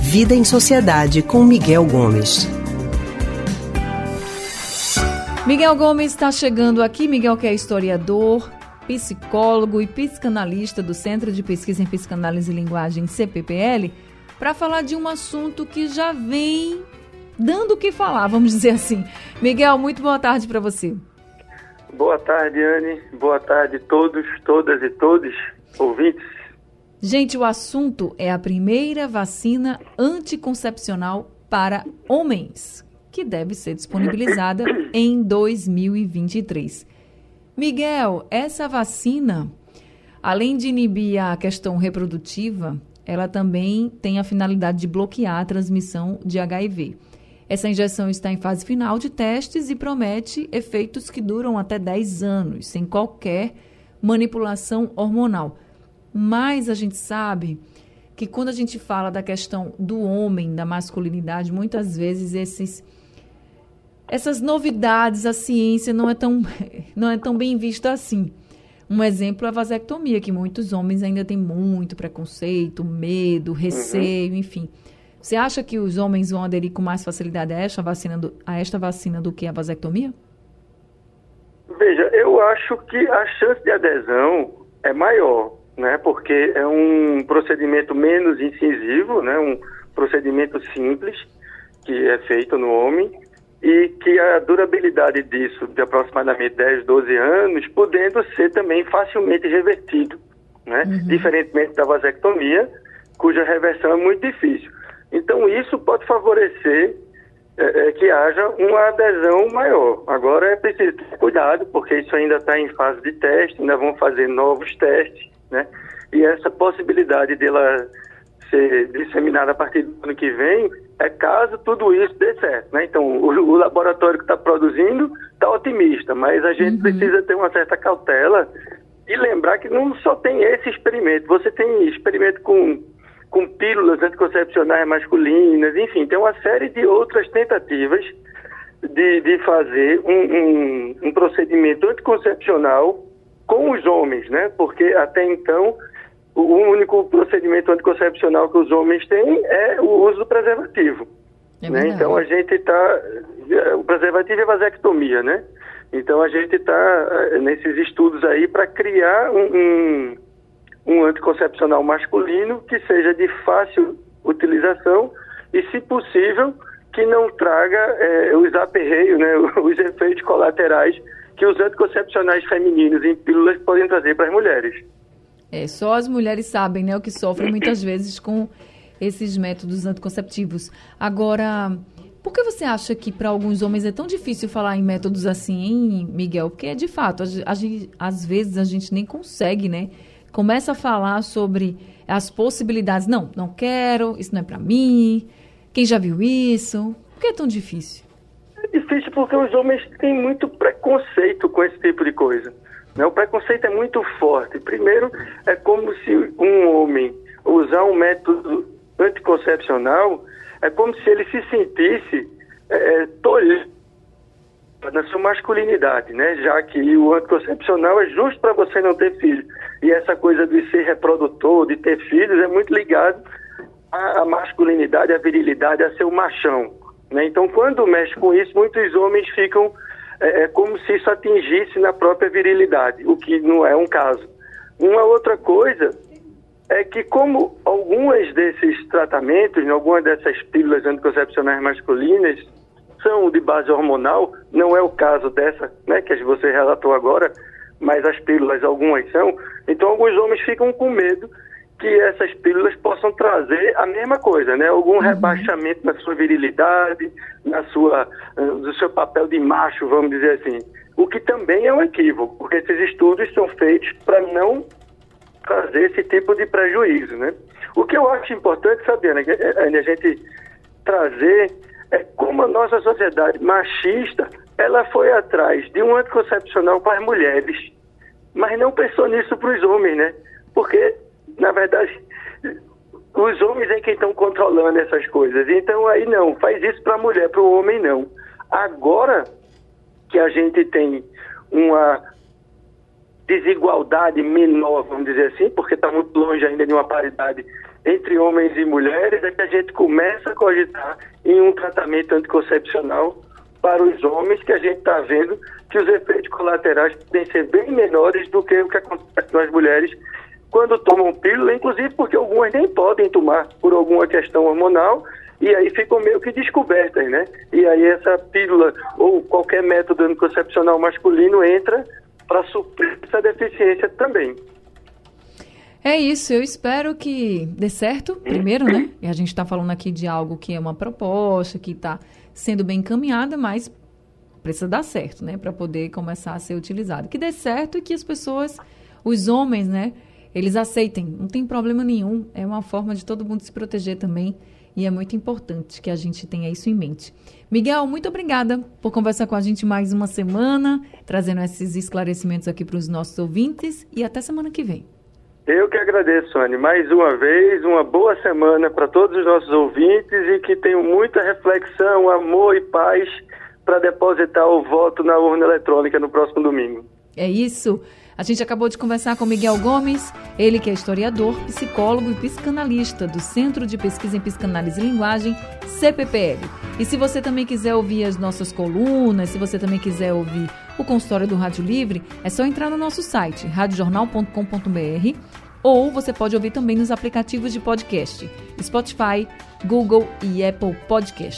Vida em Sociedade com Miguel Gomes. Miguel Gomes está chegando aqui. Miguel, que é historiador, psicólogo e psicanalista do Centro de Pesquisa em Psicanálise e Linguagem, CPPL, para falar de um assunto que já vem dando o que falar, vamos dizer assim. Miguel, muito boa tarde para você. Boa tarde, Anne. Boa tarde todos, todas e todos ouvintes. Gente, o assunto é a primeira vacina anticoncepcional para homens, que deve ser disponibilizada em 2023. Miguel, essa vacina, além de inibir a questão reprodutiva, ela também tem a finalidade de bloquear a transmissão de HIV. Essa injeção está em fase final de testes e promete efeitos que duram até 10 anos, sem qualquer manipulação hormonal. Mas a gente sabe que quando a gente fala da questão do homem, da masculinidade, muitas vezes esses essas novidades, a ciência não é tão não é tão bem vista assim. Um exemplo é a vasectomia, que muitos homens ainda têm muito preconceito, medo, receio, uhum. enfim. Você acha que os homens vão aderir com mais facilidade a esta vacina do, a esta vacina do que a vasectomia? Veja, eu acho que a chance de adesão é maior né? Porque é um procedimento menos incisivo, né? Um procedimento simples que é feito no homem e que a durabilidade disso de aproximadamente 10, 12 anos, podendo ser também facilmente revertido, né? Uhum. Diferentemente da vasectomia, cuja reversão é muito difícil. Então isso pode favorecer é, é, que haja uma adesão maior. Agora é preciso ter cuidado, porque isso ainda está em fase de teste, ainda vão fazer novos testes né? E essa possibilidade dela ser disseminada a partir do ano que vem é caso tudo isso dê certo, né? Então, o, o laboratório que está produzindo está otimista, mas a gente uhum. precisa ter uma certa cautela e lembrar que não só tem esse experimento, você tem experimento com, com pílulas anticoncepcionais masculinas, enfim, tem uma série de outras tentativas de, de fazer um, um, um procedimento anticoncepcional com os homens, né? Porque até então o único procedimento anticoncepcional que os homens têm é o uso do preservativo. É né? Então a gente está. O preservativo é vasectomia, né? Então a gente está eh, nesses estudos aí para criar um, um, um, anticoncepcional masculino que seja de fácil utilização e, se possível, que não traga é, os aperreios, né, os efeitos colaterais que os anticoncepcionais femininos em pílulas podem trazer para as mulheres. É, só as mulheres sabem, né, o que sofrem muitas vezes com esses métodos anticonceptivos. Agora, por que você acha que para alguns homens é tão difícil falar em métodos assim, hein, Miguel? Porque, de fato, a, a, às vezes a gente nem consegue, né? Começa a falar sobre as possibilidades. Não, não quero, isso não é para mim. Quem já viu isso? Por que é tão difícil? Difícil porque os homens têm muito preconceito com esse tipo de coisa. Né? O preconceito é muito forte. Primeiro, é como se um homem usar um método anticoncepcional, é como se ele se sentisse é, é tolhido na sua masculinidade, né? Já que o anticoncepcional é justo para você não ter filho. E essa coisa de ser reprodutor, de ter filhos, é muito ligado à masculinidade, à virilidade, a ser o machão. Né? Então, quando mexe com isso, muitos homens ficam é, é, como se isso atingisse na própria virilidade, o que não é um caso. Uma outra coisa é que, como algumas desses tratamentos, né, algumas dessas pílulas anticoncepcionais masculinas são de base hormonal, não é o caso dessa né, que você relatou agora, mas as pílulas algumas são, então alguns homens ficam com medo que essas pílulas possam trazer a mesma coisa, né? Algum uhum. rebaixamento na sua virilidade, na sua, no seu papel de macho, vamos dizer assim. O que também é um equívoco, porque esses estudos são feitos para não trazer esse tipo de prejuízo, né? O que eu acho importante, Fabiana, é, é a gente trazer é como a nossa sociedade machista, ela foi atrás de um anticoncepcional para as mulheres, mas não pensou nisso para os homens, né? Porque na verdade, os homens é quem estão controlando essas coisas. Então aí não, faz isso para a mulher, para o homem não. Agora que a gente tem uma desigualdade menor, vamos dizer assim, porque está muito longe ainda de uma paridade entre homens e mulheres, é que a gente começa a cogitar em um tratamento anticoncepcional para os homens, que a gente está vendo que os efeitos colaterais podem ser bem menores do que o que acontece com as mulheres quando tomam pílula, inclusive porque algumas nem podem tomar por alguma questão hormonal e aí ficam meio que descobertas, né? E aí essa pílula ou qualquer método anticoncepcional masculino entra para suprir essa deficiência também. É isso, eu espero que dê certo, primeiro, né? E a gente está falando aqui de algo que é uma proposta, que está sendo bem encaminhada, mas precisa dar certo, né? Para poder começar a ser utilizado. Que dê certo e que as pessoas, os homens, né? Eles aceitem, não tem problema nenhum. É uma forma de todo mundo se proteger também. E é muito importante que a gente tenha isso em mente. Miguel, muito obrigada por conversar com a gente mais uma semana, trazendo esses esclarecimentos aqui para os nossos ouvintes e até semana que vem. Eu que agradeço, Anne. Mais uma vez, uma boa semana para todos os nossos ouvintes e que tenham muita reflexão, amor e paz para depositar o voto na urna eletrônica no próximo domingo. É isso. A gente acabou de conversar com Miguel Gomes, ele que é historiador, psicólogo e psicanalista do Centro de Pesquisa em Psicanálise e Linguagem, CPPL. E se você também quiser ouvir as nossas colunas, se você também quiser ouvir o consultório do Rádio Livre, é só entrar no nosso site, radiojornal.com.br, ou você pode ouvir também nos aplicativos de podcast, Spotify, Google e Apple Podcast.